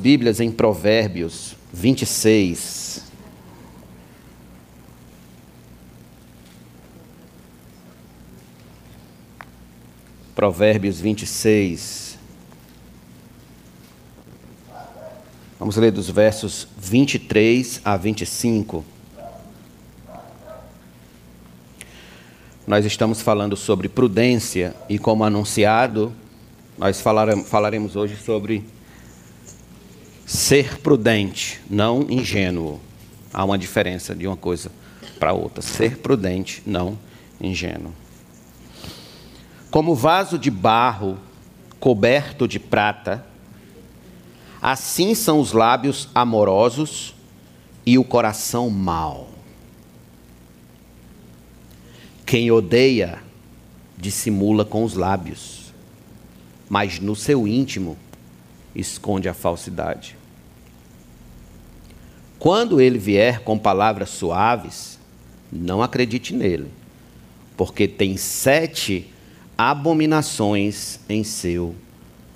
Bíblias em Provérbios 26. Provérbios 26. Vamos ler dos versos 23 a 25. Nós estamos falando sobre prudência e, como anunciado, nós falaremos hoje sobre ser prudente, não ingênuo. Há uma diferença de uma coisa para outra. Ser prudente, não ingênuo. Como vaso de barro coberto de prata, assim são os lábios amorosos e o coração mau. Quem odeia dissimula com os lábios, mas no seu íntimo esconde a falsidade. Quando ele vier com palavras suaves, não acredite nele, porque tem sete abominações em seu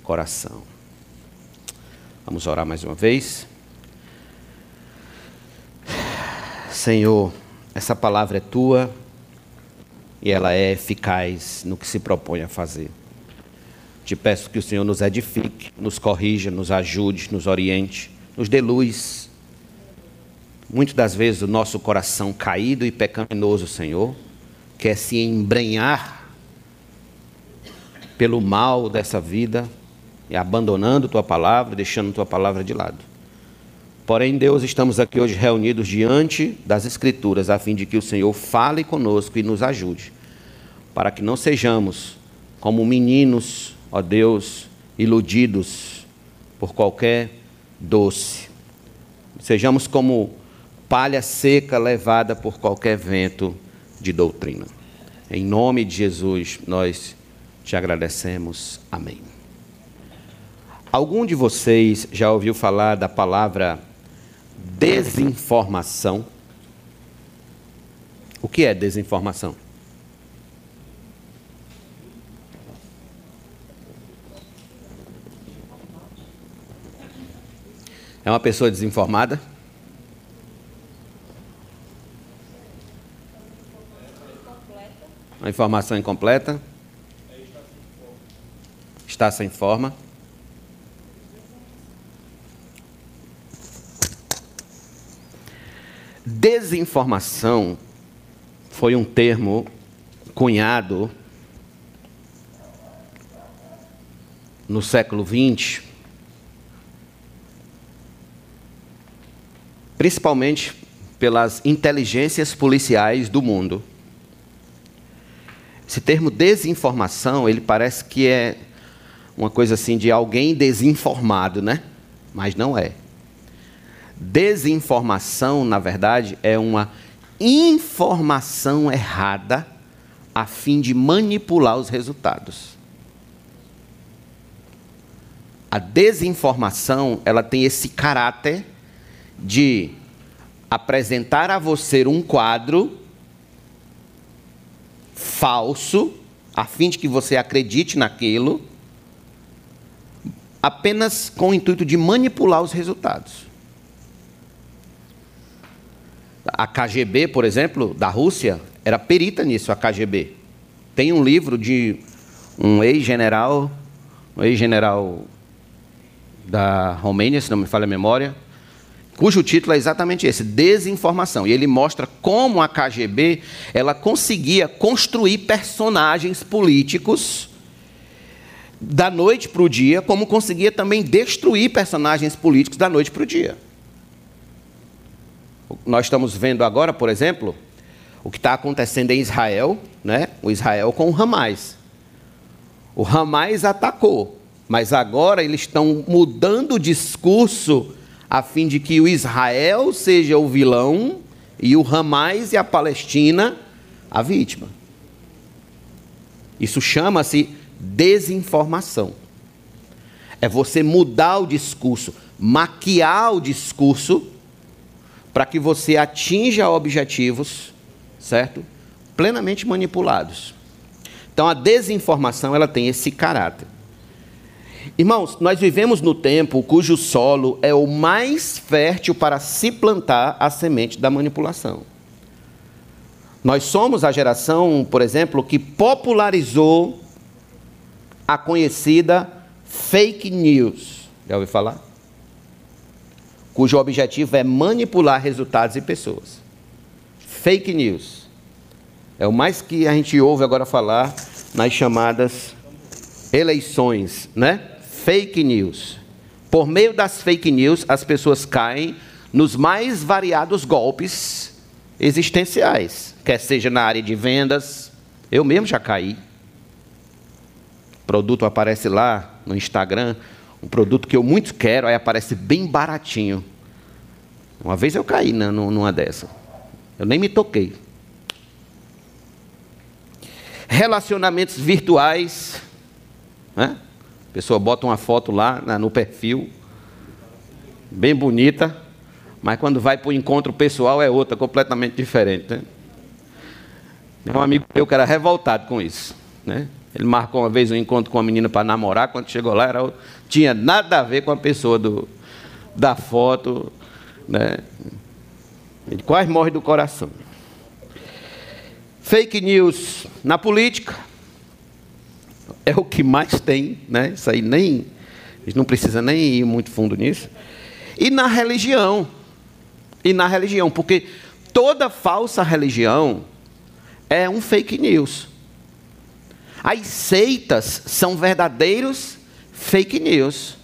coração. Vamos orar mais uma vez. Senhor, essa palavra é tua e ela é eficaz no que se propõe a fazer. Te peço que o Senhor nos edifique, nos corrija, nos ajude, nos oriente, nos dê luz. Muitas das vezes o nosso coração caído e pecaminoso, Senhor, quer se embrenhar pelo mal dessa vida e abandonando tua palavra, deixando tua palavra de lado. Porém, Deus, estamos aqui hoje reunidos diante das Escrituras, a fim de que o Senhor fale conosco e nos ajude, para que não sejamos como meninos, ó Deus, iludidos por qualquer doce. Sejamos como palha seca levada por qualquer vento de doutrina. Em nome de Jesus, nós te agradecemos. Amém. Algum de vocês já ouviu falar da palavra desinformação? O que é desinformação? É uma pessoa desinformada? Uma informação incompleta? está sem forma. Desinformação foi um termo cunhado no século XX, principalmente pelas inteligências policiais do mundo. Esse termo desinformação, ele parece que é uma coisa assim de alguém desinformado, né? Mas não é. Desinformação, na verdade, é uma informação errada a fim de manipular os resultados. A desinformação, ela tem esse caráter de apresentar a você um quadro falso, a fim de que você acredite naquilo apenas com o intuito de manipular os resultados. A KGB, por exemplo, da Rússia, era perita nisso, a KGB. Tem um livro de um ex-general, um ex-general da Romênia, se não me falha a memória, cujo título é exatamente esse, Desinformação. E ele mostra como a KGB ela conseguia construir personagens políticos da noite para o dia, como conseguia também destruir personagens políticos da noite para o dia. Nós estamos vendo agora, por exemplo, o que está acontecendo em Israel, né? o Israel com o Hamas. O Hamas atacou, mas agora eles estão mudando o discurso a fim de que o Israel seja o vilão e o Hamas e a Palestina a vítima. Isso chama-se desinformação. É você mudar o discurso, maquiar o discurso para que você atinja objetivos, certo? Plenamente manipulados. Então a desinformação ela tem esse caráter. Irmãos, nós vivemos no tempo cujo solo é o mais fértil para se plantar a semente da manipulação. Nós somos a geração, por exemplo, que popularizou a conhecida fake news. Já ouviu falar? Cujo objetivo é manipular resultados e pessoas. Fake news. É o mais que a gente ouve agora falar nas chamadas eleições, né? Fake news. Por meio das fake news, as pessoas caem nos mais variados golpes existenciais, quer seja na área de vendas, eu mesmo já caí. O produto aparece lá no Instagram, um produto que eu muito quero, aí aparece bem baratinho. Uma vez eu caí numa dessa. Eu nem me toquei. Relacionamentos virtuais. Né? Pessoa bota uma foto lá no perfil, bem bonita, mas quando vai para o encontro pessoal é outra, completamente diferente. Né? Um amigo meu que era revoltado com isso. Né? Ele marcou uma vez um encontro com uma menina para namorar, quando chegou lá, era, tinha nada a ver com a pessoa do, da foto. Né? Ele quase morre do coração. Fake news na política é o que mais tem, né? Isso aí nem a gente não precisa nem ir muito fundo nisso. E na religião. E na religião, porque toda falsa religião é um fake news. As seitas são verdadeiros fake news.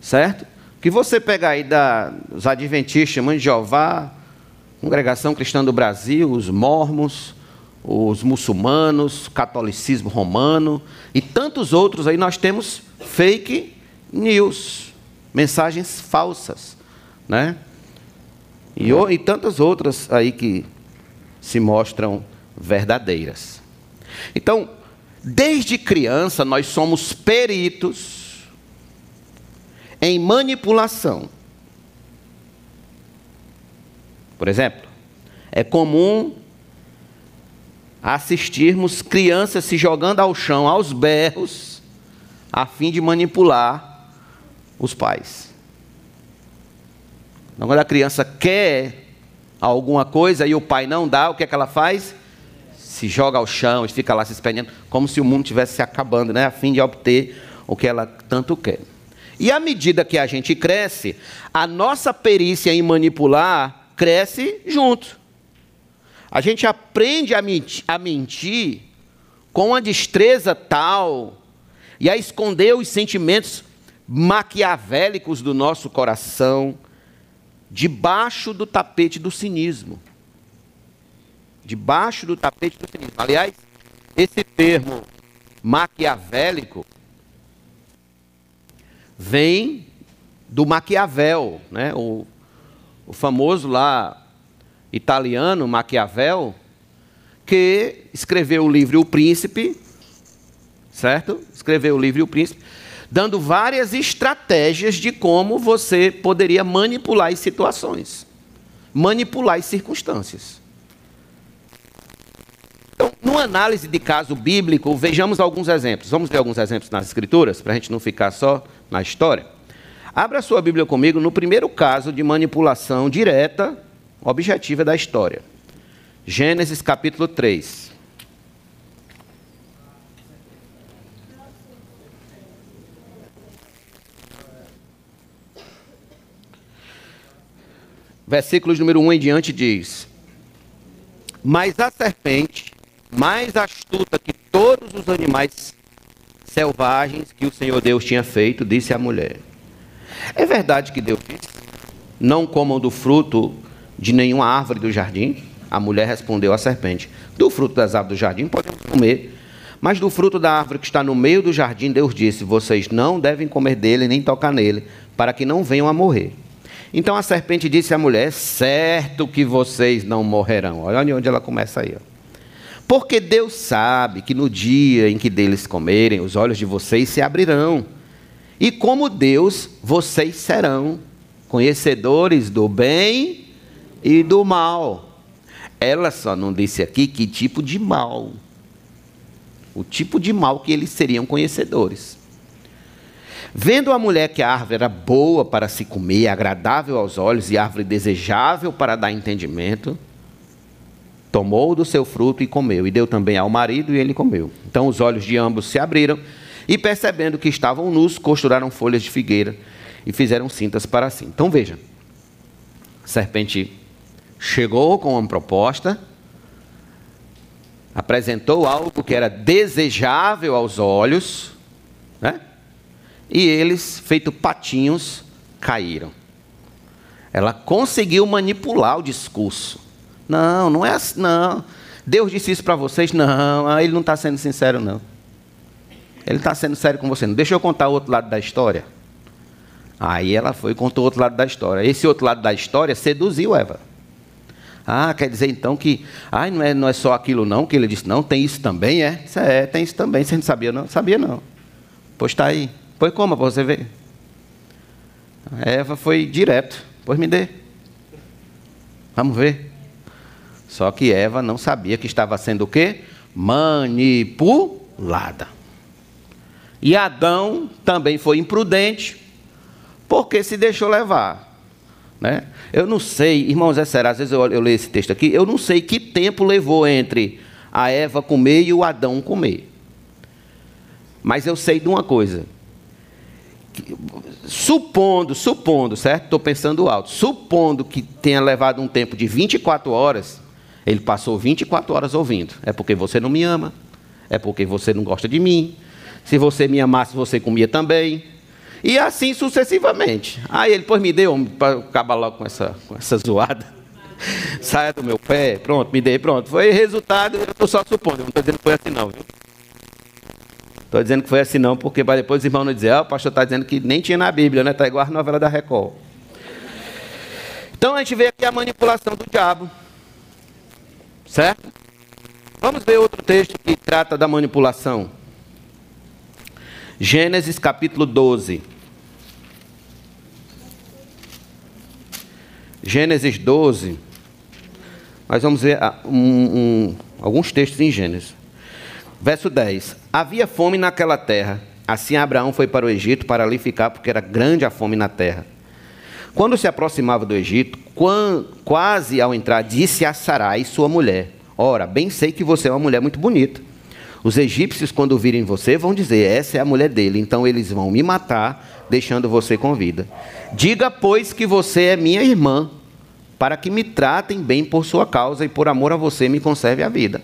Certo? Que você pegar aí da, os adventistas, Mãe de Jeová, Congregação Cristã do Brasil, os mormons, os muçulmanos, catolicismo romano e tantos outros aí nós temos fake news, mensagens falsas, né? E, e tantas outras aí que se mostram verdadeiras. Então, desde criança nós somos peritos em manipulação. Por exemplo, é comum assistirmos crianças se jogando ao chão aos berros, a fim de manipular os pais. Então, quando a criança quer alguma coisa e o pai não dá, o que é que ela faz? Se joga ao chão e fica lá se espelhando, como se o mundo estivesse se acabando, né? a fim de obter o que ela tanto quer. E à medida que a gente cresce, a nossa perícia em manipular cresce junto. A gente aprende a mentir, a mentir com uma destreza tal e a esconder os sentimentos maquiavélicos do nosso coração debaixo do tapete do cinismo. Debaixo do tapete do cinismo. Aliás, esse termo maquiavélico vem do Maquiavel, né? o, o famoso lá italiano, Maquiavel, que escreveu o livro O Príncipe, certo? Escreveu o livro O Príncipe, dando várias estratégias de como você poderia manipular as situações, manipular as circunstâncias. Então, numa análise de caso bíblico, vejamos alguns exemplos. Vamos ver alguns exemplos nas Escrituras, para a gente não ficar só na história. Abra sua Bíblia comigo no primeiro caso de manipulação direta objetiva da história. Gênesis capítulo 3. Versículos número 1 em diante diz: Mas a serpente, mais astuta que todos os animais selvagens que o Senhor Deus tinha feito, disse à mulher: É verdade que Deus disse: Não comam do fruto de nenhuma árvore do jardim? A mulher respondeu à serpente: Do fruto das árvores do jardim podemos comer, mas do fruto da árvore que está no meio do jardim, Deus disse: Vocês não devem comer dele nem tocar nele, para que não venham a morrer. Então a serpente disse à mulher: Certo que vocês não morrerão. Olha onde ela começa aí. Ó. Porque Deus sabe que no dia em que deles comerem, os olhos de vocês se abrirão. E como Deus, vocês serão conhecedores do bem e do mal. Ela só não disse aqui que tipo de mal. O tipo de mal que eles seriam conhecedores. Vendo a mulher que a árvore era boa para se comer, agradável aos olhos e árvore desejável para dar entendimento, tomou do seu fruto e comeu, e deu também ao marido e ele comeu. Então os olhos de ambos se abriram e, percebendo que estavam nus, costuraram folhas de figueira e fizeram cintas para si. Então veja, serpente chegou com uma proposta, apresentou algo que era desejável aos olhos, né? e eles, feito patinhos, caíram. Ela conseguiu manipular o discurso. Não, não é assim, não. Deus disse isso para vocês? Não, ah, ele não está sendo sincero, não. Ele está sendo sério com você. Não. Deixa eu contar o outro lado da história. Aí ela foi e contou o outro lado da história. Esse outro lado da história seduziu Eva. Ah, quer dizer então que ah, não, é, não é só aquilo não que ele disse, não, tem isso também, é? Isso é, tem isso também. Você não sabia, não? Sabia não. Pois está aí. Pois como para você ver? A Eva foi direto. Pois me dê. Vamos ver. Só que Eva não sabia que estava sendo o quê? Manipulada. E Adão também foi imprudente, porque se deixou levar. Né? Eu não sei, irmãos, é sério, às vezes eu, eu leio esse texto aqui, eu não sei que tempo levou entre a Eva comer e o Adão comer. Mas eu sei de uma coisa. Supondo, supondo, certo? Estou pensando alto. Supondo que tenha levado um tempo de 24 horas, ele passou 24 horas ouvindo. É porque você não me ama. É porque você não gosta de mim. Se você me amasse, você comia também. E assim sucessivamente. Aí ele, pois me deu, para acabar logo com essa, com essa zoada. Saia do meu pé, pronto, me dei, pronto. Foi resultado, eu estou só supondo, não estou dizendo que foi assim não, Estou dizendo que foi assim não, porque para depois os irmãos não dizer, ah, o pastor está dizendo que nem tinha na Bíblia, né? Está igual a novela da Record. Então a gente vê aqui a manipulação do diabo. Certo? Vamos ver outro texto que trata da manipulação. Gênesis capítulo 12. Gênesis 12. Nós vamos ver ah, um, um, alguns textos em Gênesis. Verso 10: Havia fome naquela terra. Assim Abraão foi para o Egito para ali ficar, porque era grande a fome na terra. Quando se aproximava do Egito, quase ao entrar, disse a Sarai, sua mulher: Ora, bem sei que você é uma mulher muito bonita. Os egípcios, quando virem você, vão dizer: Essa é a mulher dele. Então eles vão me matar, deixando você com vida. Diga, pois, que você é minha irmã, para que me tratem bem por sua causa e por amor a você me conserve a vida.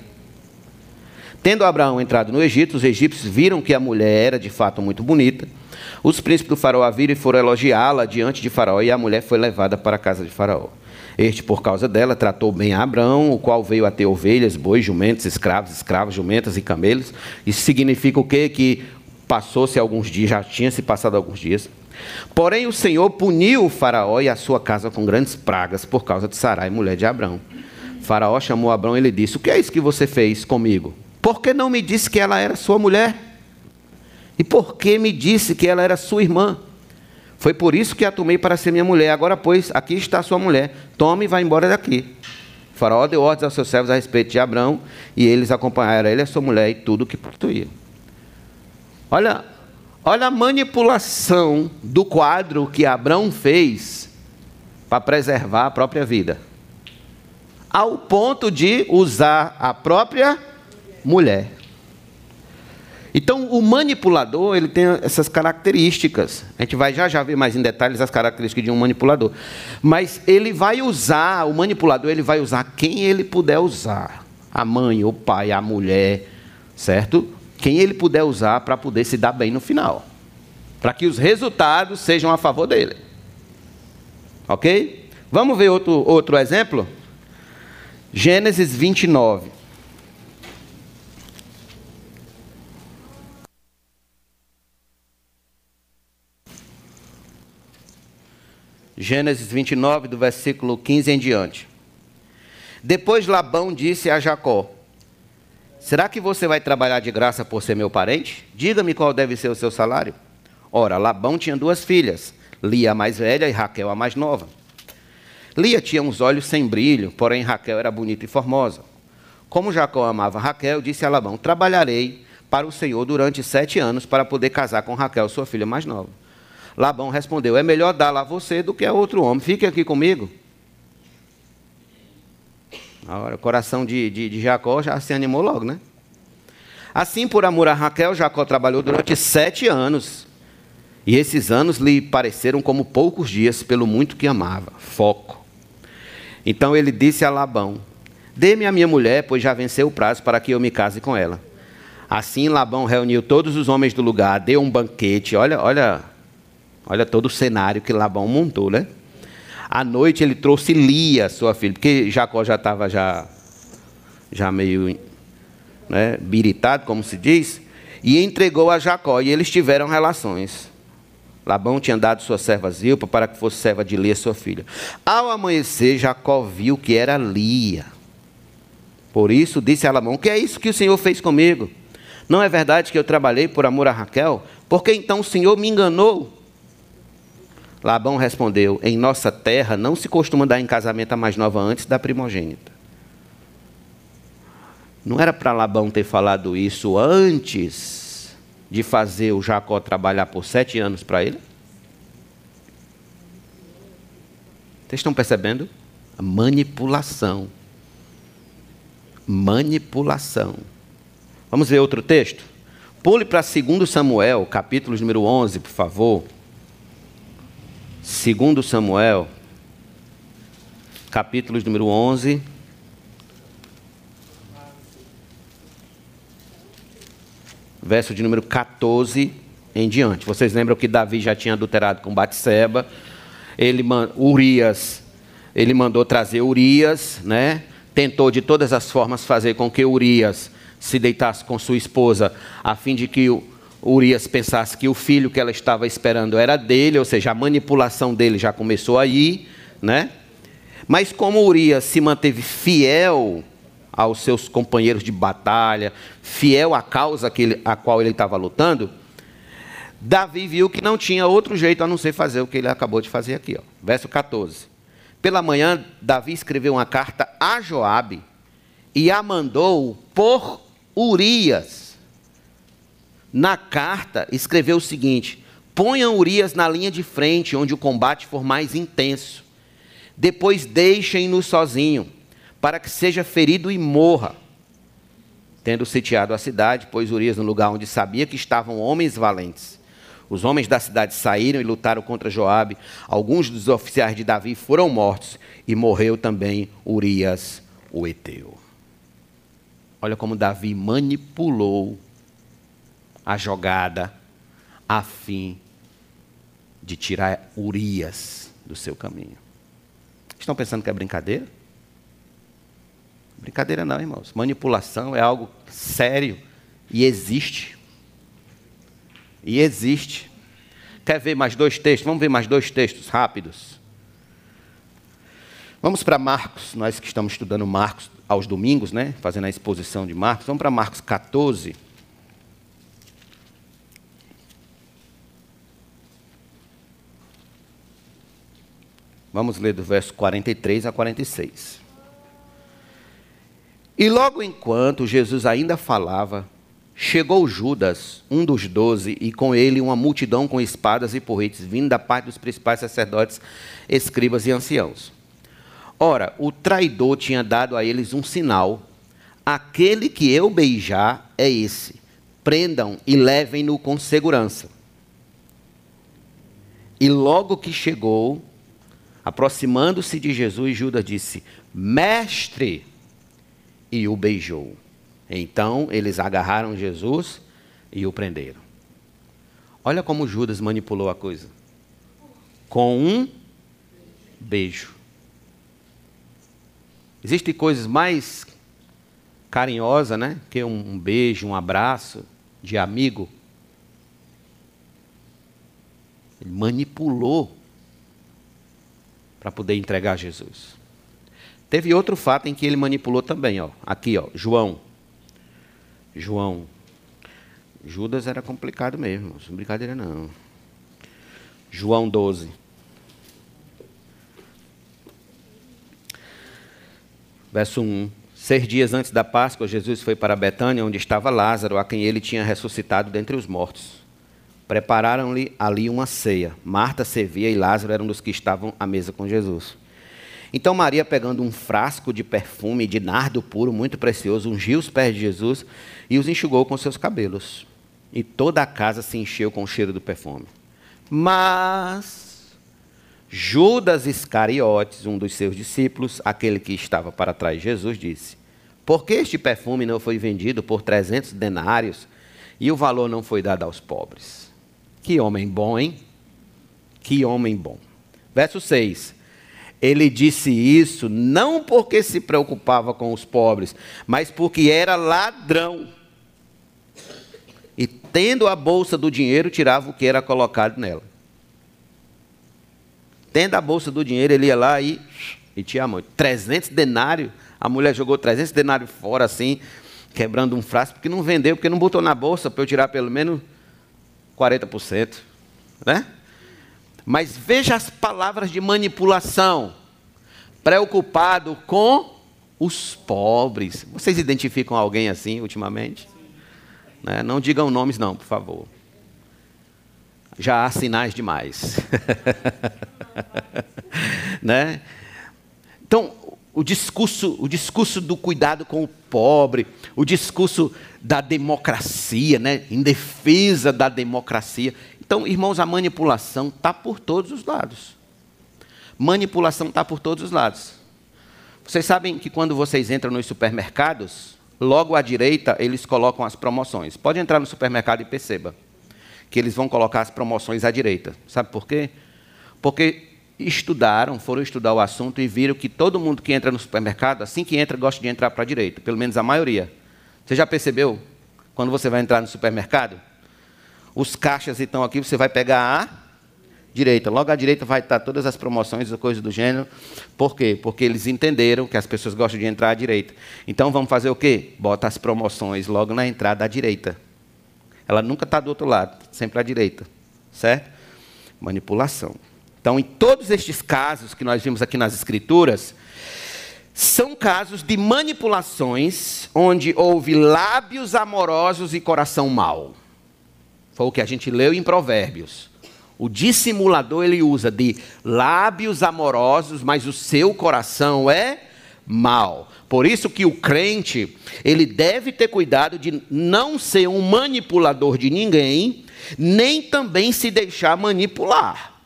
Tendo Abraão entrado no Egito, os egípcios viram que a mulher era de fato muito bonita. Os príncipes do faraó a viram e foram elogiá-la diante de faraó, e a mulher foi levada para a casa de faraó. Este, por causa dela, tratou bem a Abraão, o qual veio a ter ovelhas, bois, jumentos, escravos, escravas, jumentas e camelos. Isso significa o quê? Que passou-se alguns dias, já tinha se passado alguns dias. Porém, o Senhor puniu o faraó e a sua casa com grandes pragas por causa de Sarai, mulher de Abraão. Faraó chamou Abraão e lhe disse: O que é isso que você fez comigo? Por que não me disse que ela era sua mulher? E por que me disse que ela era sua irmã? Foi por isso que a tomei para ser minha mulher. Agora, pois, aqui está sua mulher. Tome e vá embora daqui. O faraó deu ordens aos seus servos a respeito de Abraão, e eles acompanharam ele a sua mulher e tudo o que possuía. Olha, olha a manipulação do quadro que Abraão fez para preservar a própria vida. Ao ponto de usar a própria mulher. Então, o manipulador, ele tem essas características. A gente vai já já ver mais em detalhes as características de um manipulador. Mas ele vai usar, o manipulador, ele vai usar quem ele puder usar. A mãe, o pai, a mulher, certo? Quem ele puder usar para poder se dar bem no final. Para que os resultados sejam a favor dele. Ok? Vamos ver outro, outro exemplo? Gênesis 29. Gênesis 29, do versículo 15 em diante. Depois Labão disse a Jacó: Será que você vai trabalhar de graça por ser meu parente? Diga-me qual deve ser o seu salário. Ora, Labão tinha duas filhas, Lia a mais velha e Raquel a mais nova. Lia tinha uns olhos sem brilho, porém Raquel era bonita e formosa. Como Jacó amava Raquel, disse a Labão: Trabalharei para o Senhor durante sete anos para poder casar com Raquel, sua filha mais nova. Labão respondeu: É melhor dar-la a você do que a outro homem. Fique aqui comigo. Agora, o coração de, de, de Jacó já se animou logo, né? Assim, por amor a Raquel, Jacó trabalhou durante sete anos. E esses anos lhe pareceram como poucos dias, pelo muito que amava. Foco. Então ele disse a Labão: Dê-me a minha mulher, pois já venceu o prazo para que eu me case com ela. Assim Labão reuniu todos os homens do lugar, deu um banquete. Olha, olha, olha todo o cenário que Labão montou, né? À noite ele trouxe Lia, sua filha, porque Jacó já estava já, já meio né, biritado, como se diz, e entregou a Jacó, e eles tiveram relações. Labão tinha dado sua serva Zilpa para que fosse serva de Lia, sua filha. Ao amanhecer, Jacó viu que era Lia. Por isso disse a Labão: Que é isso que o Senhor fez comigo? Não é verdade que eu trabalhei por amor a Raquel? Porque então o Senhor me enganou? Labão respondeu: Em nossa terra não se costuma dar em casamento a mais nova antes da primogênita. Não era para Labão ter falado isso antes de fazer o Jacó trabalhar por sete anos para ele? Vocês estão percebendo? Manipulação. Manipulação. Vamos ver outro texto? Pule para 2 Samuel, capítulo número 11, por favor. 2 Samuel, capítulo número 11. verso de número 14 em diante. Vocês lembram que Davi já tinha adulterado com Batseba? Ele Urias, ele mandou trazer Urias, né? Tentou de todas as formas fazer com que Urias se deitasse com sua esposa, a fim de que Urias pensasse que o filho que ela estava esperando era dele, ou seja, a manipulação dele já começou aí, né? Mas como Urias se manteve fiel aos seus companheiros de batalha, fiel à causa que ele, a qual ele estava lutando, Davi viu que não tinha outro jeito a não ser fazer o que ele acabou de fazer aqui. Ó. Verso 14. Pela manhã, Davi escreveu uma carta a Joabe e a mandou por Urias. Na carta, escreveu o seguinte: Ponham Urias na linha de frente, onde o combate for mais intenso. Depois deixem-no sozinho para que seja ferido e morra. Tendo sitiado a cidade, pôs Urias no lugar onde sabia que estavam homens valentes. Os homens da cidade saíram e lutaram contra Joabe. Alguns dos oficiais de Davi foram mortos e morreu também Urias, o Eteu. Olha como Davi manipulou a jogada a fim de tirar Urias do seu caminho. Estão pensando que é brincadeira? Brincadeira não, irmãos. Manipulação é algo sério e existe. E existe. Quer ver mais dois textos? Vamos ver mais dois textos rápidos. Vamos para Marcos, nós que estamos estudando Marcos aos domingos, né? Fazendo a exposição de Marcos. Vamos para Marcos 14. Vamos ler do verso 43 a 46. E logo enquanto Jesus ainda falava, chegou Judas, um dos doze, e com ele uma multidão com espadas e porretes, vindo da parte dos principais sacerdotes, escribas e anciãos. Ora, o traidor tinha dado a eles um sinal: aquele que eu beijar é esse. Prendam e levem-no com segurança. E logo que chegou, aproximando-se de Jesus, Judas disse: Mestre, e o beijou. Então eles agarraram Jesus e o prenderam. Olha como Judas manipulou a coisa. Com um beijo. Existem coisas mais carinhosas, né? Que um beijo, um abraço de amigo. Ele manipulou para poder entregar Jesus. Teve outro fato em que ele manipulou também, ó. Aqui, ó, João. João. Judas era complicado mesmo, não brincadeira não. João 12. Verso 1. Seis dias antes da Páscoa, Jesus foi para Betânia, onde estava Lázaro, a quem ele tinha ressuscitado dentre os mortos. Prepararam-lhe ali uma ceia. Marta servia e Lázaro era um dos que estavam à mesa com Jesus. Então Maria, pegando um frasco de perfume de nardo puro, muito precioso, ungiu os pés de Jesus e os enxugou com seus cabelos. E toda a casa se encheu com o cheiro do perfume. Mas Judas Iscariotes, um dos seus discípulos, aquele que estava para trás de Jesus, disse: Por que este perfume não foi vendido por 300 denários e o valor não foi dado aos pobres? Que homem bom, hein? Que homem bom. Verso 6. Ele disse isso não porque se preocupava com os pobres, mas porque era ladrão. E tendo a bolsa do dinheiro, tirava o que era colocado nela. Tendo a bolsa do dinheiro, ele ia lá e, e tinha muito. 300 denários. A mulher jogou 300 denários fora assim, quebrando um frasco, porque não vendeu, porque não botou na bolsa para eu tirar pelo menos 40%. Né? Mas veja as palavras de manipulação. Preocupado com os pobres. Vocês identificam alguém assim ultimamente? Né? Não digam nomes, não, por favor. Já há sinais demais. né? Então, o discurso, o discurso do cuidado com o pobre, o discurso da democracia, né? em defesa da democracia. Então, irmãos, a manipulação está por todos os lados. Manipulação está por todos os lados. Vocês sabem que quando vocês entram nos supermercados, logo à direita eles colocam as promoções. Pode entrar no supermercado e perceba que eles vão colocar as promoções à direita. Sabe por quê? Porque estudaram, foram estudar o assunto e viram que todo mundo que entra no supermercado, assim que entra, gosta de entrar para a direita, pelo menos a maioria. Você já percebeu? Quando você vai entrar no supermercado, os caixas estão aqui, você vai pegar a direita. Logo à direita vai estar todas as promoções e coisas do gênero. Por quê? Porque eles entenderam que as pessoas gostam de entrar à direita. Então vamos fazer o quê? Bota as promoções logo na entrada à direita. Ela nunca está do outro lado, sempre à direita. Certo? Manipulação. Então, em todos estes casos que nós vimos aqui nas Escrituras, são casos de manipulações onde houve lábios amorosos e coração mau. Foi o que a gente leu em Provérbios. O dissimulador ele usa de lábios amorosos, mas o seu coração é mal. Por isso que o crente, ele deve ter cuidado de não ser um manipulador de ninguém, nem também se deixar manipular.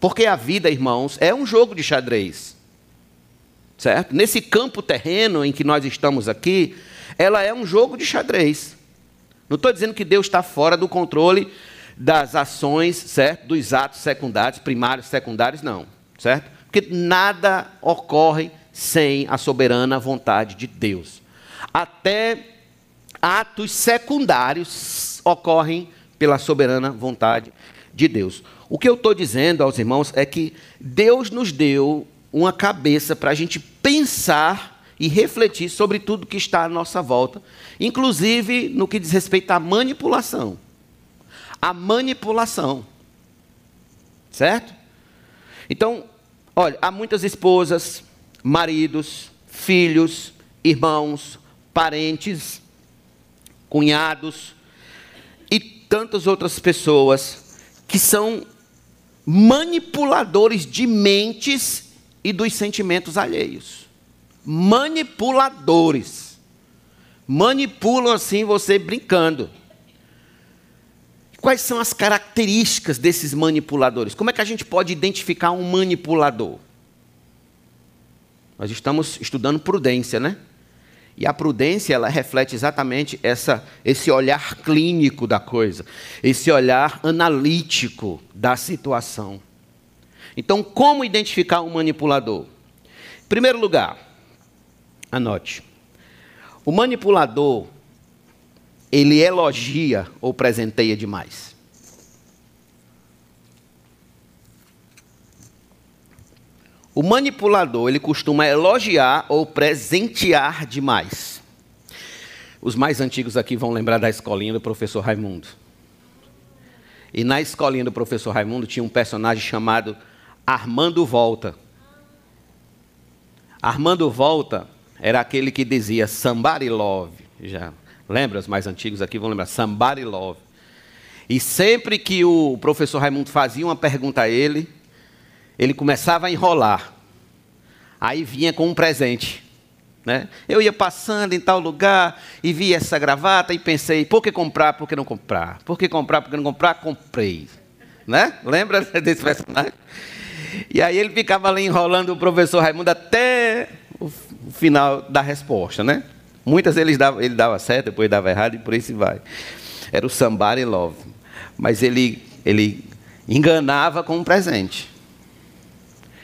Porque a vida, irmãos, é um jogo de xadrez. Certo? Nesse campo terreno em que nós estamos aqui, ela é um jogo de xadrez. Não estou dizendo que Deus está fora do controle das ações, certo? Dos atos secundários, primários, secundários, não, certo? Porque nada ocorre sem a soberana vontade de Deus. Até atos secundários ocorrem pela soberana vontade de Deus. O que eu estou dizendo aos irmãos é que Deus nos deu uma cabeça para a gente pensar e refletir sobre tudo que está à nossa volta, inclusive no que diz respeito à manipulação. A manipulação. Certo? Então, olha, há muitas esposas, maridos, filhos, irmãos, parentes, cunhados e tantas outras pessoas que são manipuladores de mentes e dos sentimentos alheios. Manipuladores. Manipulam assim você brincando. Quais são as características desses manipuladores? Como é que a gente pode identificar um manipulador? Nós estamos estudando prudência, né? E a prudência, ela reflete exatamente essa, esse olhar clínico da coisa, esse olhar analítico da situação. Então, como identificar um manipulador? Em primeiro lugar, anote. O manipulador, ele elogia ou presenteia demais. O manipulador, ele costuma elogiar ou presentear demais. Os mais antigos aqui vão lembrar da escolinha do professor Raimundo. E na escolinha do professor Raimundo tinha um personagem chamado Armando Volta. Armando Volta era aquele que dizia somebody love. Já lembra? Os mais antigos aqui vão lembrar. Somebody love. E sempre que o professor Raimundo fazia uma pergunta a ele, ele começava a enrolar. Aí vinha com um presente. Né? Eu ia passando em tal lugar e vi essa gravata e pensei, por que comprar, por que não comprar? Por que comprar, por que não comprar? Comprei. Né? Lembra desse personagem? E aí ele ficava ali enrolando o professor Raimundo até o final da resposta, né? Muitas ele dava, ele dava certo, depois dava errado e por aí se vai. Era o somebody love. Mas ele, ele enganava com um presente.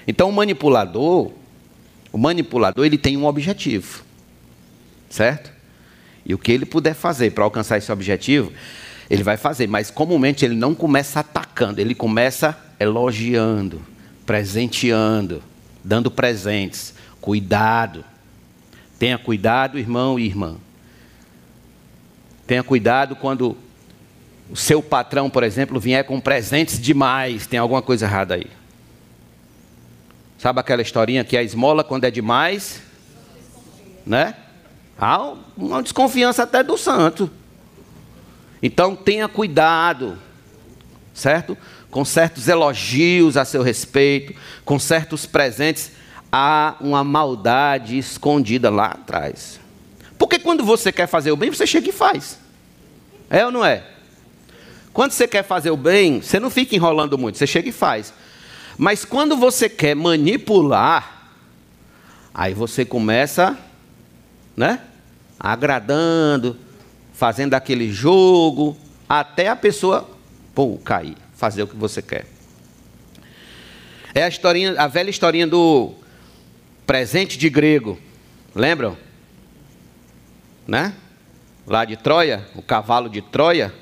Então o manipulador, o manipulador, ele tem um objetivo. Certo? E o que ele puder fazer para alcançar esse objetivo, ele vai fazer, mas comumente ele não começa atacando, ele começa elogiando, presenteando, dando presentes. Cuidado. Tenha cuidado, irmão e irmã. Tenha cuidado quando o seu patrão, por exemplo, vier com presentes demais. Tem alguma coisa errada aí. Sabe aquela historinha que a esmola, quando é demais, né? Há uma desconfiança até do santo. Então tenha cuidado, certo? Com certos elogios a seu respeito, com certos presentes há uma maldade escondida lá atrás. Porque quando você quer fazer o bem, você chega e faz. É ou não é? Quando você quer fazer o bem, você não fica enrolando muito, você chega e faz. Mas quando você quer manipular, aí você começa, né? Agradando, fazendo aquele jogo, até a pessoa, pô, cair, fazer o que você quer. É a historinha, a velha historinha do presente de grego. Lembram? Né? Lá de Troia, o cavalo de Troia.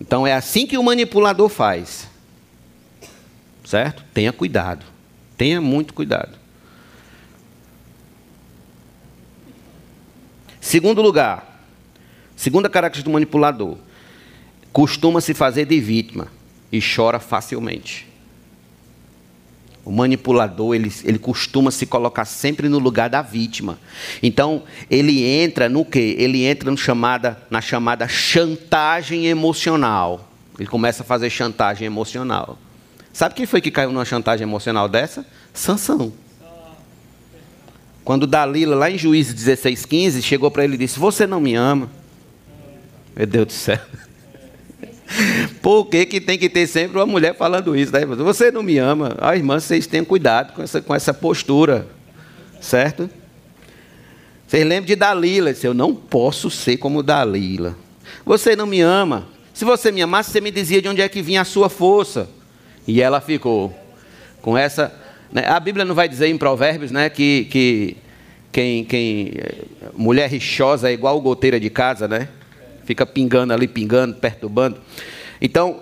Então é assim que o manipulador faz. Certo? Tenha cuidado. Tenha muito cuidado. Segundo lugar, segunda característica do manipulador, costuma se fazer de vítima e chora facilmente. O manipulador, ele, ele costuma se colocar sempre no lugar da vítima. Então, ele entra no quê? Ele entra no chamada, na chamada chantagem emocional. Ele começa a fazer chantagem emocional. Sabe quem foi que caiu numa chantagem emocional dessa? Sansão. Quando Dalila, lá em Juízes 16,15, chegou para ele e disse: Você não me ama. Meu Deus do céu. Por que, que tem que ter sempre uma mulher falando isso? Né? Você não me ama. Ah, irmã, vocês tenham cuidado com essa, com essa postura. Certo? Vocês lembram de Dalila? Disse, eu não posso ser como Dalila. Você não me ama. Se você me amasse, você me dizia de onde é que vinha a sua força. E ela ficou com essa. Né? A Bíblia não vai dizer em Provérbios né, que, que quem, quem mulher rixosa é igual goteira de casa, né? Fica pingando ali, pingando, perturbando. Então,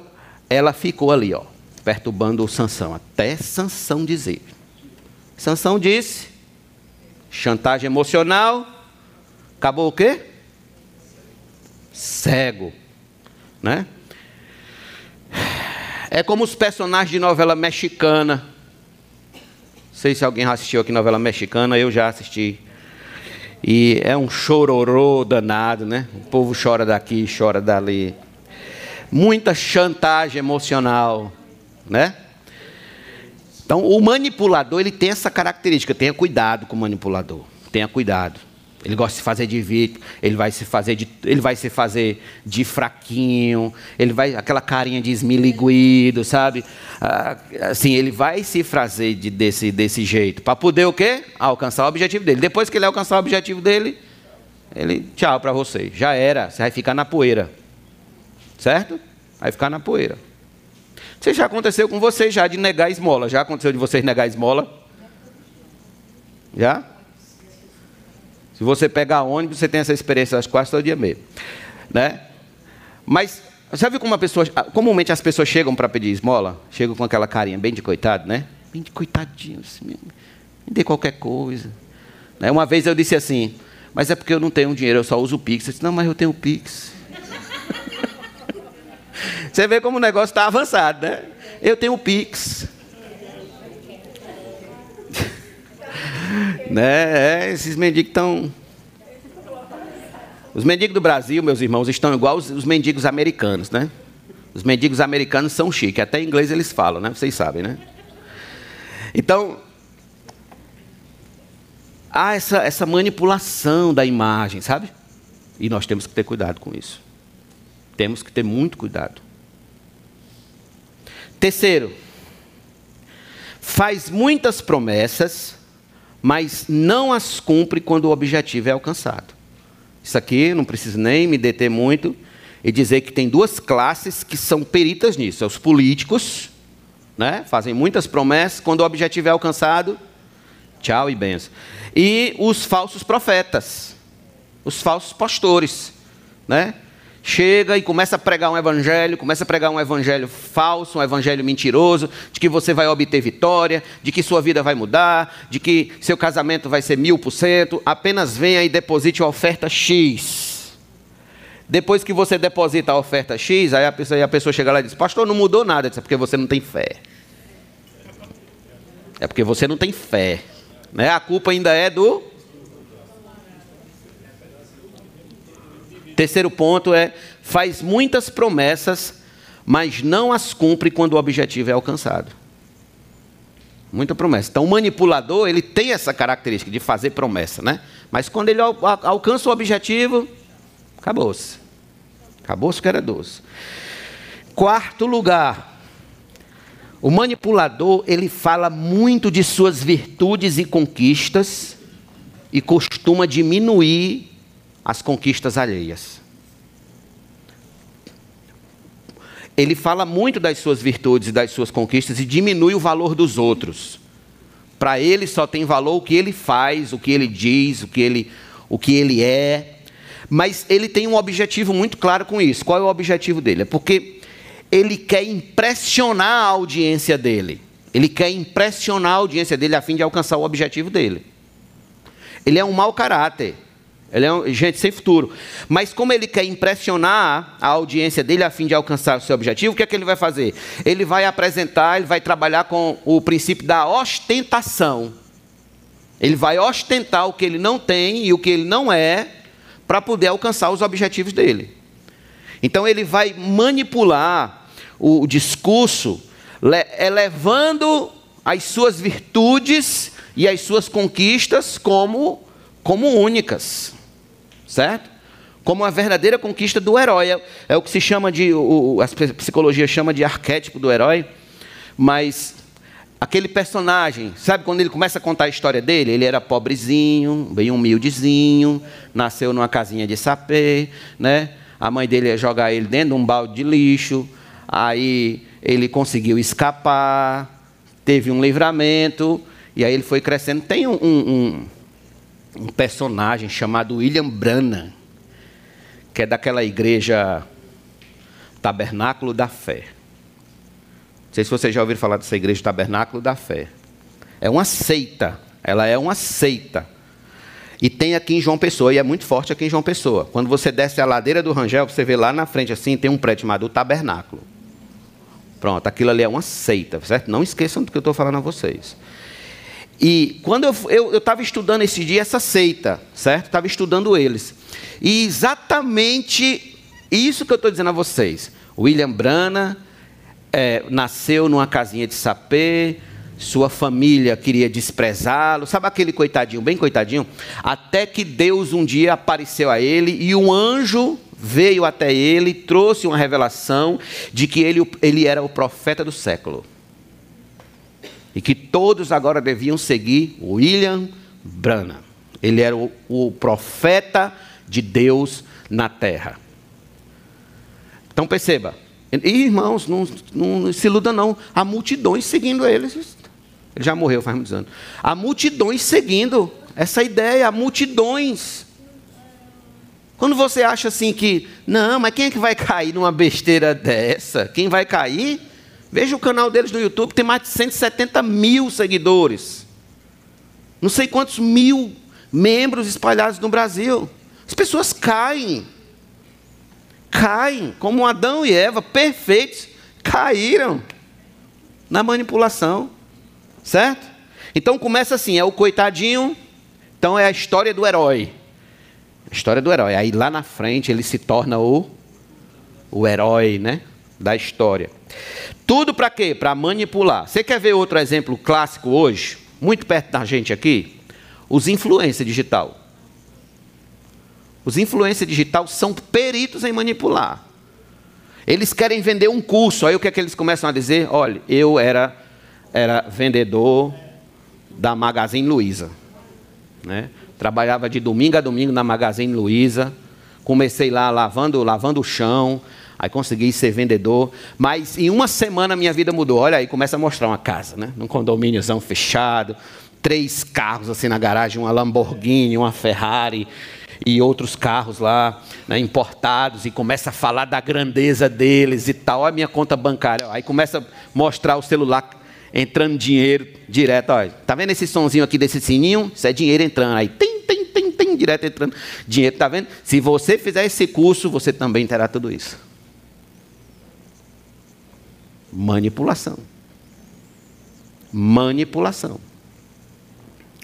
ela ficou ali, ó, perturbando o Sansão, até Sansão dizer. Sansão disse, chantagem emocional, acabou o quê? Cego, né? É como os personagens de novela mexicana. Não sei se alguém já assistiu aqui novela mexicana, eu já assisti. E é um chororô danado, né? O povo chora daqui, chora dali. Muita chantagem emocional, né? Então, o manipulador, ele tem essa característica. Tenha cuidado com o manipulador. Tenha cuidado. Ele gosta de se fazer de vítima, ele vai se fazer de, ele vai se fazer de fraquinho, ele vai aquela carinha de esmiliguido, sabe? Ah, assim, ele vai se fazer de, desse, desse jeito para poder o quê? Alcançar o objetivo dele. Depois que ele alcançar o objetivo dele, ele tchau para você. Já era, você vai ficar na poeira. Certo? Vai ficar na poeira. Isso já aconteceu com vocês já de negar esmola. Já aconteceu de vocês negar esmola? Já? Se você pegar ônibus, você tem essa experiência quase todo dia mesmo. Né? Mas, sabe como uma pessoa. Comumente as pessoas chegam para pedir esmola? Chegam com aquela carinha bem de coitado, né? Bem de coitadinho, assim, me dê qualquer coisa. Né? Uma vez eu disse assim, mas é porque eu não tenho dinheiro, eu só uso o Pix. Eu disse, não, mas eu tenho o Pix. Você vê como o negócio está avançado, né? Eu tenho o Pix. né? É, esses mendigos estão. Os mendigos do Brasil, meus irmãos, estão igual os, os mendigos americanos, né? Os mendigos americanos são chiques, até em inglês eles falam, né? Vocês sabem, né? Então, há essa, essa manipulação da imagem, sabe? E nós temos que ter cuidado com isso. Temos que ter muito cuidado. Terceiro, faz muitas promessas, mas não as cumpre quando o objetivo é alcançado. Isso aqui não preciso nem me deter muito e dizer que tem duas classes que são peritas nisso: é os políticos, né? fazem muitas promessas, quando o objetivo é alcançado, tchau e benção. E os falsos profetas, os falsos pastores, né? Chega e começa a pregar um evangelho, começa a pregar um evangelho falso, um evangelho mentiroso, de que você vai obter vitória, de que sua vida vai mudar, de que seu casamento vai ser mil por cento, apenas venha e deposite a oferta X. Depois que você deposita a oferta X, aí a pessoa, aí a pessoa chega lá e diz, pastor, não mudou nada, é porque você não tem fé. É porque você não tem fé. Né? A culpa ainda é do Terceiro ponto é: faz muitas promessas, mas não as cumpre quando o objetivo é alcançado. Muita promessa. Então, o manipulador, ele tem essa característica de fazer promessa, né? Mas quando ele alcança o objetivo, acabou-se. Acabou-se que era doce. Quarto lugar, o manipulador, ele fala muito de suas virtudes e conquistas e costuma diminuir as conquistas alheias. Ele fala muito das suas virtudes e das suas conquistas e diminui o valor dos outros. Para ele só tem valor o que ele faz, o que ele diz, o que ele, o que ele é. Mas ele tem um objetivo muito claro com isso. Qual é o objetivo dele? É porque ele quer impressionar a audiência dele. Ele quer impressionar a audiência dele a fim de alcançar o objetivo dele. Ele é um mau caráter. Ele é um, gente sem futuro. Mas como ele quer impressionar a audiência dele a fim de alcançar o seu objetivo, o que é que ele vai fazer? Ele vai apresentar, ele vai trabalhar com o princípio da ostentação. Ele vai ostentar o que ele não tem e o que ele não é para poder alcançar os objetivos dele. Então ele vai manipular o discurso, elevando as suas virtudes e as suas conquistas como, como únicas certo? Como a verdadeira conquista do herói. É, é o que se chama de, o, a psicologia chama de arquétipo do herói, mas aquele personagem, sabe quando ele começa a contar a história dele? Ele era pobrezinho, bem humildezinho, nasceu numa casinha de sapê, né? A mãe dele ia jogar ele dentro de um balde de lixo, aí ele conseguiu escapar, teve um livramento, e aí ele foi crescendo. Tem um, um um personagem chamado William Branham, que é daquela igreja Tabernáculo da Fé. Não sei se vocês já ouviram falar dessa igreja Tabernáculo da Fé. É uma seita. Ela é uma seita. E tem aqui em João Pessoa, e é muito forte aqui em João Pessoa. Quando você desce a ladeira do Rangel, você vê lá na frente assim, tem um prédio chamado Tabernáculo. Pronto, aquilo ali é uma seita, certo? Não esqueçam do que eu estou falando a vocês. E quando eu estava estudando esse dia essa seita, certo? Estava estudando eles. E exatamente isso que eu estou dizendo a vocês. William Brana é, nasceu numa casinha de sapê, sua família queria desprezá-lo, sabe aquele coitadinho, bem coitadinho? Até que Deus um dia apareceu a ele e um anjo veio até ele, trouxe uma revelação de que ele, ele era o profeta do século e que todos agora deviam seguir William Branham. Ele era o, o profeta de Deus na terra. Então perceba, irmãos, não, não se iluda não, há multidões seguindo eles. Ele já morreu faz muitos anos. Há multidões seguindo essa ideia, há multidões. Quando você acha assim que, não, mas quem é que vai cair numa besteira dessa? Quem vai cair Veja o canal deles no YouTube, tem mais de 170 mil seguidores. Não sei quantos mil membros espalhados no Brasil. As pessoas caem. Caem, como Adão e Eva, perfeitos, caíram na manipulação. Certo? Então começa assim: é o coitadinho, Então é a história do herói. A história do herói. Aí lá na frente ele se torna o, o herói né, da história. Tudo para quê? Para manipular. Você quer ver outro exemplo clássico hoje? Muito perto da gente aqui? Os influência digital. Os influência digital são peritos em manipular. Eles querem vender um curso. Aí o que é que eles começam a dizer? Olha, eu era, era vendedor da Magazine Luiza. Né? Trabalhava de domingo a domingo na Magazine Luiza. Comecei lá lavando, lavando o chão. Aí consegui ser vendedor. Mas em uma semana minha vida mudou. Olha aí, começa a mostrar uma casa, né? Num condomíniozão fechado. Três carros assim na garagem, uma Lamborghini, uma Ferrari e outros carros lá né, importados e começa a falar da grandeza deles e tal. Olha a minha conta bancária. Aí começa a mostrar o celular entrando dinheiro direto. Olha, tá vendo esse sonzinho aqui desse sininho? Isso é dinheiro entrando. Aí tem, tem, tem, tem, direto entrando dinheiro. Tá vendo? Se você fizer esse curso, você também terá tudo isso. Manipulação. Manipulação.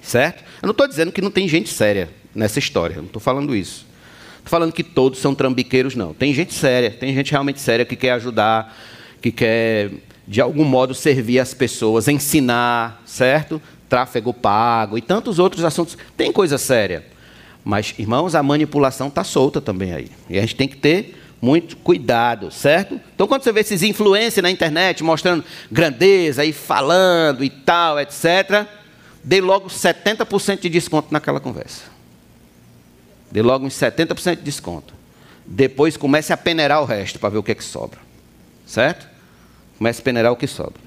Certo? Eu não estou dizendo que não tem gente séria nessa história. Não estou falando isso. Estou falando que todos são trambiqueiros, não. Tem gente séria, tem gente realmente séria que quer ajudar, que quer, de algum modo, servir as pessoas, ensinar, certo? Tráfego pago e tantos outros assuntos. Tem coisa séria. Mas, irmãos, a manipulação está solta também aí. E a gente tem que ter muito cuidado, certo? Então, quando você vê esses influencers na internet mostrando grandeza e falando e tal, etc., dê logo 70% de desconto naquela conversa. Dê logo uns 70% de desconto. Depois comece a peneirar o resto para ver o que é que sobra. Certo? Comece a peneirar o que sobra.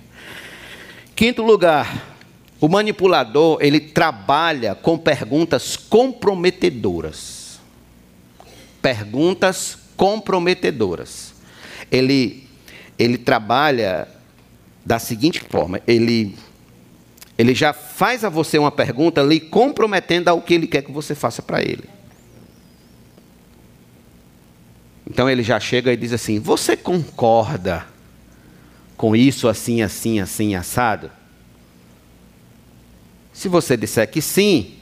Quinto lugar, o manipulador, ele trabalha com perguntas comprometedoras. Perguntas comprometedoras. Ele, ele trabalha da seguinte forma: ele, ele já faz a você uma pergunta lhe comprometendo ao que ele quer que você faça para ele. Então ele já chega e diz assim: Você concorda com isso assim, assim, assim, assado? Se você disser que sim,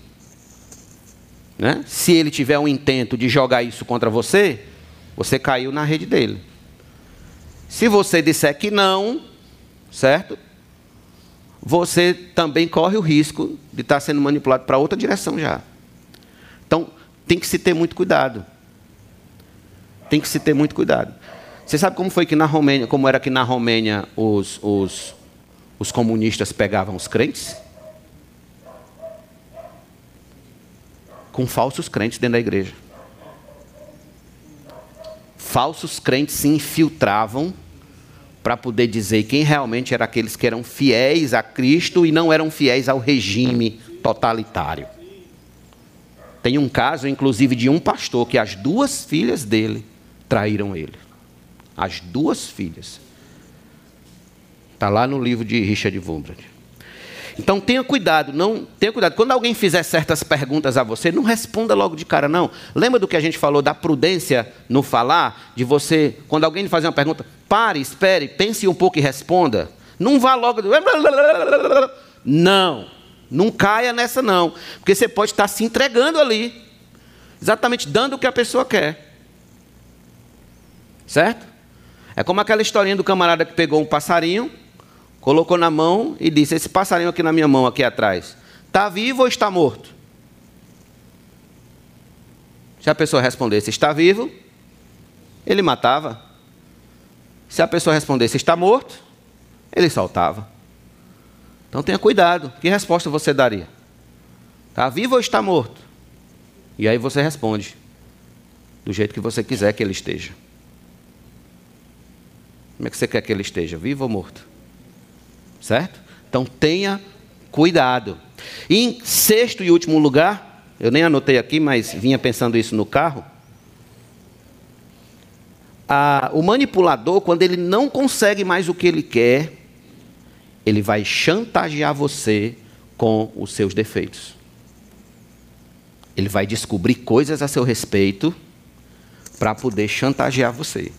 né? se ele tiver um intento de jogar isso contra você, você caiu na rede dele. Se você disser que não, certo? Você também corre o risco de estar sendo manipulado para outra direção já. Então, tem que se ter muito cuidado tem que se ter muito cuidado. Você sabe como foi que na Romênia, como era que na Romênia os, os, os comunistas pegavam os crentes? Com falsos crentes dentro da igreja. Falsos crentes se infiltravam para poder dizer quem realmente eram aqueles que eram fiéis a Cristo e não eram fiéis ao regime totalitário. Tem um caso, inclusive, de um pastor que as duas filhas dele traíram ele. As duas filhas. Está lá no livro de Richard Wurmbrand. Então tenha cuidado, não tenha cuidado. Quando alguém fizer certas perguntas a você, não responda logo de cara, não. Lembra do que a gente falou da prudência no falar? De você, quando alguém lhe fazer uma pergunta, pare, espere, pense um pouco e responda. Não vá logo. Não, não caia nessa, não. Porque você pode estar se entregando ali, exatamente dando o que a pessoa quer. Certo? É como aquela historinha do camarada que pegou um passarinho, colocou na mão e disse: Esse passarinho aqui na minha mão, aqui atrás, está vivo ou está morto? Se a pessoa respondesse está vivo, ele matava. Se a pessoa respondesse está morto, ele soltava. Então tenha cuidado. Que resposta você daria? Está vivo ou está morto? E aí você responde do jeito que você quiser que ele esteja. Como é que você quer que ele esteja, vivo ou morto? Certo? Então tenha cuidado. E em sexto e último lugar, eu nem anotei aqui, mas vinha pensando isso no carro. A, o manipulador, quando ele não consegue mais o que ele quer, ele vai chantagear você com os seus defeitos. Ele vai descobrir coisas a seu respeito para poder chantagear você.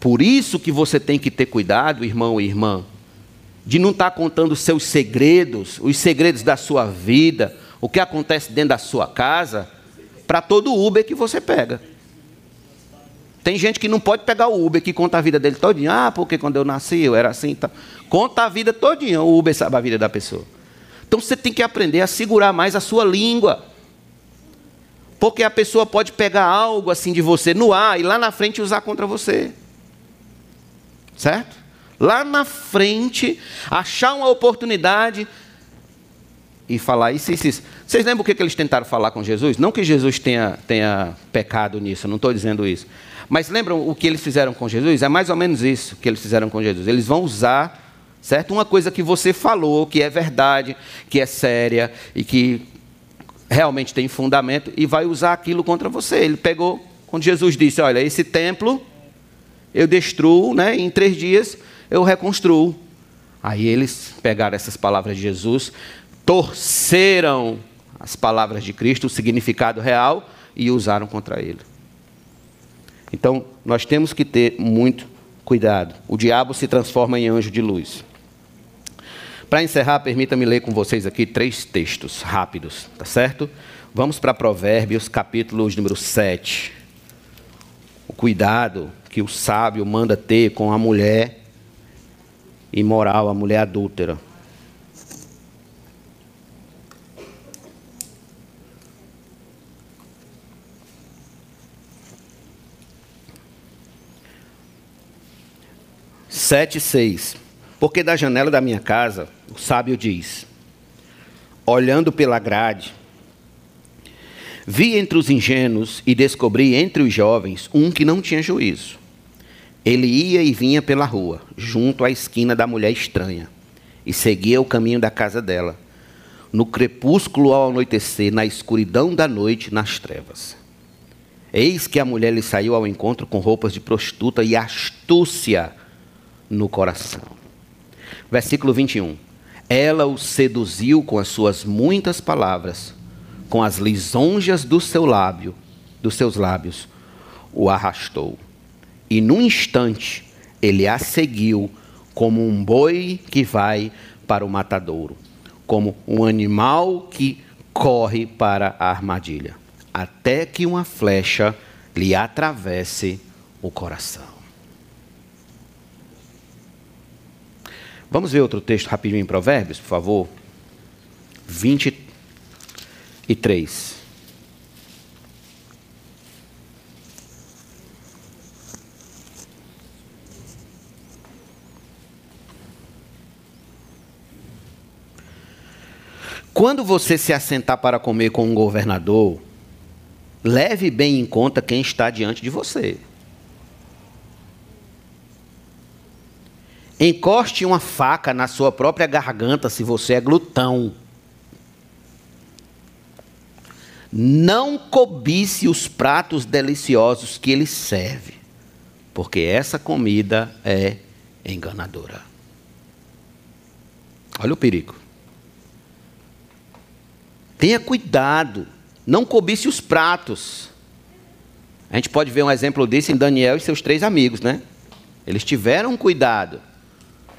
Por isso que você tem que ter cuidado, irmão e irmã, de não estar tá contando os seus segredos, os segredos da sua vida, o que acontece dentro da sua casa para todo Uber que você pega. Tem gente que não pode pegar o Uber que conta a vida dele todinha. Ah, porque quando eu nasci eu era assim. Tá. Conta a vida todinha. O Uber sabe a vida da pessoa. Então você tem que aprender a segurar mais a sua língua. Porque a pessoa pode pegar algo assim de você no ar e lá na frente usar contra você. Certo? Lá na frente, achar uma oportunidade e falar isso, isso, isso. Vocês lembram o que, que eles tentaram falar com Jesus? Não que Jesus tenha, tenha pecado nisso, não estou dizendo isso. Mas lembram o que eles fizeram com Jesus? É mais ou menos isso que eles fizeram com Jesus. Eles vão usar, certo? Uma coisa que você falou, que é verdade, que é séria e que realmente tem fundamento, e vai usar aquilo contra você. Ele pegou, quando Jesus disse: Olha, esse templo eu destruo, né? em três dias eu reconstruo. Aí eles pegaram essas palavras de Jesus, torceram as palavras de Cristo, o significado real, e usaram contra ele. Então, nós temos que ter muito cuidado. O diabo se transforma em anjo de luz. Para encerrar, permita-me ler com vocês aqui três textos rápidos, tá certo? Vamos para Provérbios, capítulo número 7. Cuidado que o sábio manda ter com a mulher imoral, a mulher adúltera. Sete, seis. Porque da janela da minha casa, o sábio diz, olhando pela grade, vi entre os ingênuos e descobri entre os jovens um que não tinha juízo. Ele ia e vinha pela rua, junto à esquina da mulher estranha, e seguia o caminho da casa dela. No crepúsculo ao anoitecer, na escuridão da noite, nas trevas. Eis que a mulher lhe saiu ao encontro com roupas de prostituta e astúcia no coração. Versículo 21. Ela o seduziu com as suas muitas palavras, com as lisonjas do seu lábio, dos seus lábios, o arrastou e num instante ele a seguiu como um boi que vai para o matadouro, como um animal que corre para a armadilha, até que uma flecha lhe atravesse o coração. Vamos ver outro texto rapidinho em Provérbios, por favor? 23. Quando você se assentar para comer com um governador, leve bem em conta quem está diante de você. Encoste uma faca na sua própria garganta se você é glutão. Não cobice os pratos deliciosos que ele serve, porque essa comida é enganadora. Olha o perigo. Tenha cuidado, não cobice os pratos. A gente pode ver um exemplo disso em Daniel e seus três amigos, né? Eles tiveram cuidado,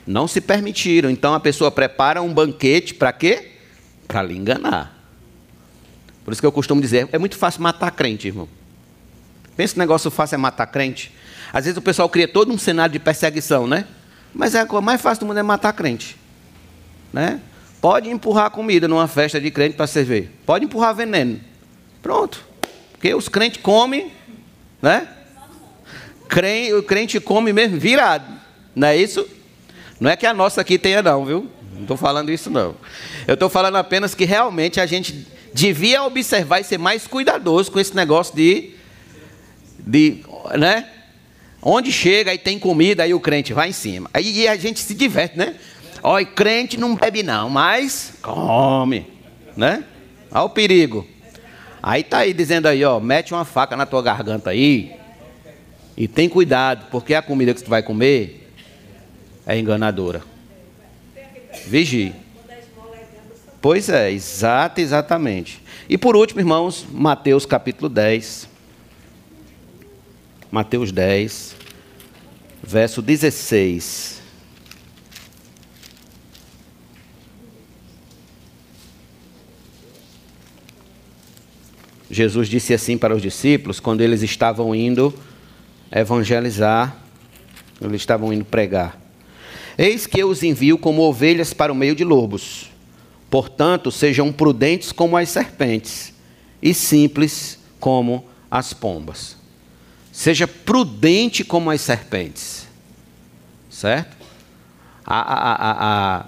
não se permitiram. Então a pessoa prepara um banquete para quê? Para lhe enganar. Por isso que eu costumo dizer, é muito fácil matar crente, irmão. Pensa que negócio fácil é matar crente. Às vezes o pessoal cria todo um cenário de perseguição, né? Mas é a coisa mais fácil do mundo é matar crente. Né? Pode empurrar comida numa festa de crente para ver. Pode empurrar veneno. Pronto. Porque os crentes comem, né? O crente come mesmo virado. Não é isso? Não é que a nossa aqui tenha, não, viu? Não estou falando isso, não. Eu estou falando apenas que realmente a gente devia observar e ser mais cuidadoso com esse negócio de. de né? Onde chega e tem comida, aí o crente vai em cima. Aí a gente se diverte, né? Olha, crente não bebe não, mas come, né? Olha o perigo. Aí tá aí dizendo aí, ó, mete uma faca na tua garganta aí e tem cuidado, porque a comida que tu vai comer é enganadora. Vigie. Pois é, exato, exatamente. E por último, irmãos, Mateus capítulo 10. Mateus 10, verso 16. Jesus disse assim para os discípulos quando eles estavam indo evangelizar, eles estavam indo pregar. Eis que eu os envio como ovelhas para o meio de lobos. Portanto, sejam prudentes como as serpentes e simples como as pombas. Seja prudente como as serpentes. Certo? A, a,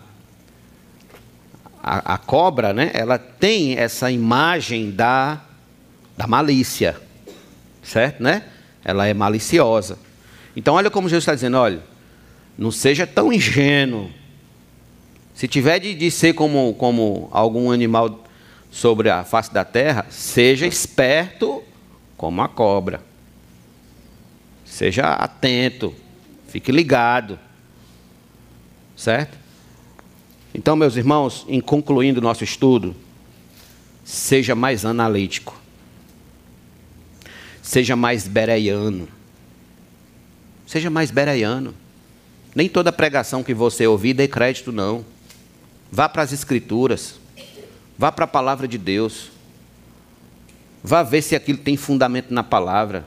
a, a, cobra, né, ela tem essa imagem da, da malícia. Certo? Né? Ela é maliciosa. Então, olha como Jesus está dizendo: olha, não seja tão ingênuo. Se tiver de, de ser como, como algum animal sobre a face da terra, seja esperto como a cobra. Seja atento, fique ligado. Certo? Então, meus irmãos, em concluindo o nosso estudo, seja mais analítico. Seja mais bereiano. Seja mais bereiano. Nem toda pregação que você ouvir dê crédito, não. Vá para as Escrituras. Vá para a palavra de Deus. Vá ver se aquilo tem fundamento na palavra.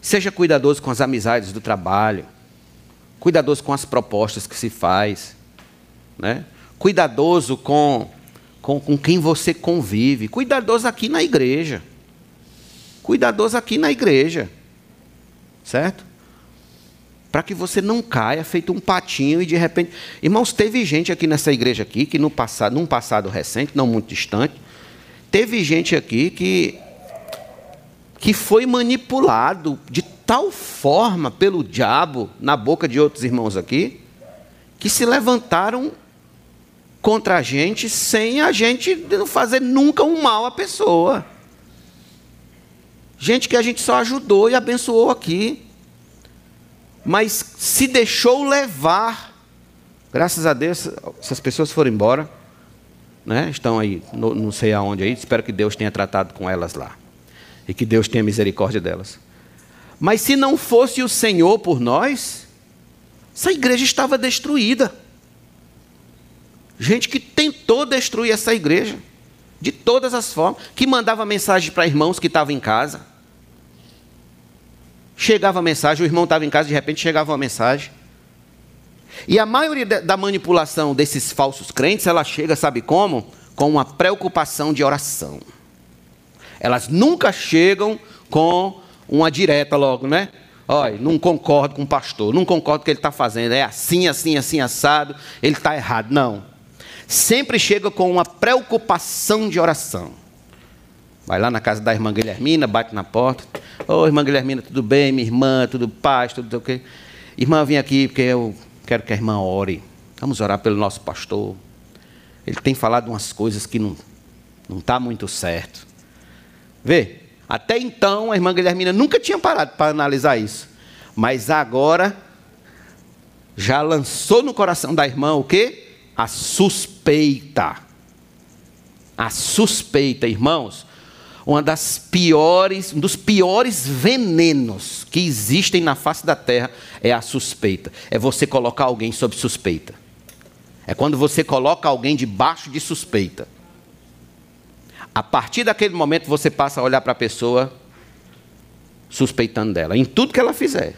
Seja cuidadoso com as amizades do trabalho. Cuidadoso com as propostas que se faz. Né? Cuidadoso com, com, com quem você convive. Cuidadoso aqui na igreja. Cuidadoso aqui na igreja. Certo? Para que você não caia feito um patinho e de repente. Irmãos, teve gente aqui nessa igreja aqui que no passado, num passado recente, não muito distante, teve gente aqui que que foi manipulado de tal forma pelo diabo na boca de outros irmãos aqui, que se levantaram contra a gente sem a gente não fazer nunca um mal à pessoa. Gente que a gente só ajudou e abençoou aqui. Mas se deixou levar. Graças a Deus, essas pessoas foram embora. Né? Estão aí, no, não sei aonde aí. Espero que Deus tenha tratado com elas lá. E que Deus tenha misericórdia delas. Mas se não fosse o Senhor por nós, essa igreja estava destruída. Gente que tentou destruir essa igreja, de todas as formas, que mandava mensagem para irmãos que estavam em casa Chegava a mensagem, o irmão estava em casa, de repente chegava uma mensagem. E a maioria da manipulação desses falsos crentes, ela chega, sabe como? Com uma preocupação de oração. Elas nunca chegam com uma direta logo, né? Olha, não concordo com o pastor, não concordo com o que ele está fazendo, é assim, assim, assim, assado, ele está errado. Não. Sempre chega com uma preocupação de oração. Vai lá na casa da irmã Guilhermina, bate na porta. Ô, oh, irmã Guilhermina, tudo bem? Minha irmã, tudo paz, tudo o quê? Irmã, vim aqui porque eu quero que a irmã ore. Vamos orar pelo nosso pastor. Ele tem falado umas coisas que não não está muito certo. Vê, até então a irmã Guilhermina nunca tinha parado para analisar isso. Mas agora já lançou no coração da irmã o quê? A suspeita. A suspeita, irmãos uma das piores, um dos piores venenos que existem na face da terra é a suspeita. É você colocar alguém sob suspeita. É quando você coloca alguém debaixo de suspeita. A partir daquele momento você passa a olhar para a pessoa suspeitando dela, em tudo que ela fizer.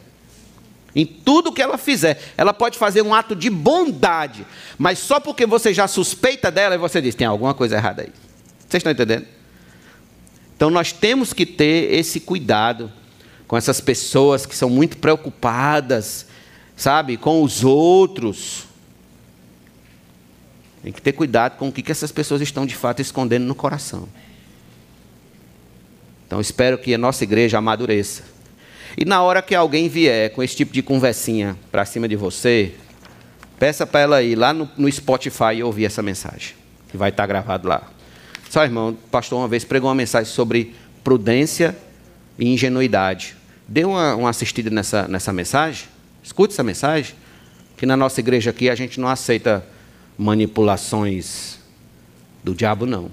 Em tudo que ela fizer, ela pode fazer um ato de bondade, mas só porque você já suspeita dela e você diz: tem alguma coisa errada aí. Vocês estão entendendo? Então nós temos que ter esse cuidado com essas pessoas que são muito preocupadas, sabe, com os outros. Tem que ter cuidado com o que essas pessoas estão de fato escondendo no coração. Então espero que a nossa igreja amadureça. E na hora que alguém vier com esse tipo de conversinha para cima de você, peça para ela ir lá no, no Spotify e ouvir essa mensagem, que vai estar gravado lá. Só, irmão, o pastor uma vez pregou uma mensagem sobre prudência e ingenuidade. Dê uma, uma assistida nessa, nessa mensagem. Escute essa mensagem. Que na nossa igreja aqui a gente não aceita manipulações do diabo, não.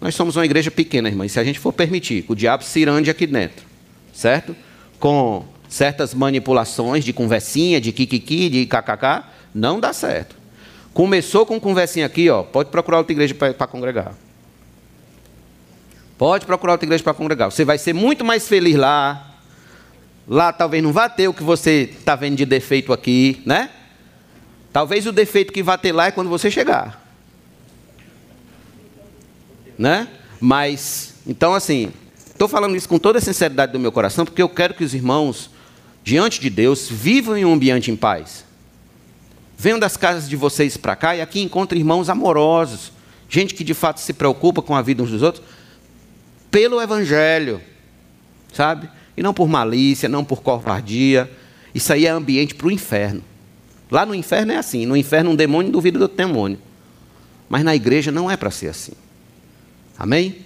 Nós somos uma igreja pequena, irmã. E se a gente for permitir que o diabo se irande aqui dentro, certo? Com certas manipulações de conversinha, de kikiki, de kkk, não dá certo. Começou com conversinha aqui, ó, pode procurar outra igreja para congregar. Pode procurar outra igreja para congregar. Você vai ser muito mais feliz lá. Lá talvez não vá ter o que você está vendo de defeito aqui, né? Talvez o defeito que vai ter lá é quando você chegar. Né? Mas, então assim, estou falando isso com toda a sinceridade do meu coração, porque eu quero que os irmãos, diante de Deus, vivam em um ambiente em paz. Venham das casas de vocês para cá e aqui encontrem irmãos amorosos, gente que de fato se preocupa com a vida uns dos outros, pelo Evangelho, sabe? E não por malícia, não por covardia. Isso aí é ambiente para o inferno. Lá no inferno é assim. No inferno um demônio duvida do demônio. Mas na igreja não é para ser assim. Amém?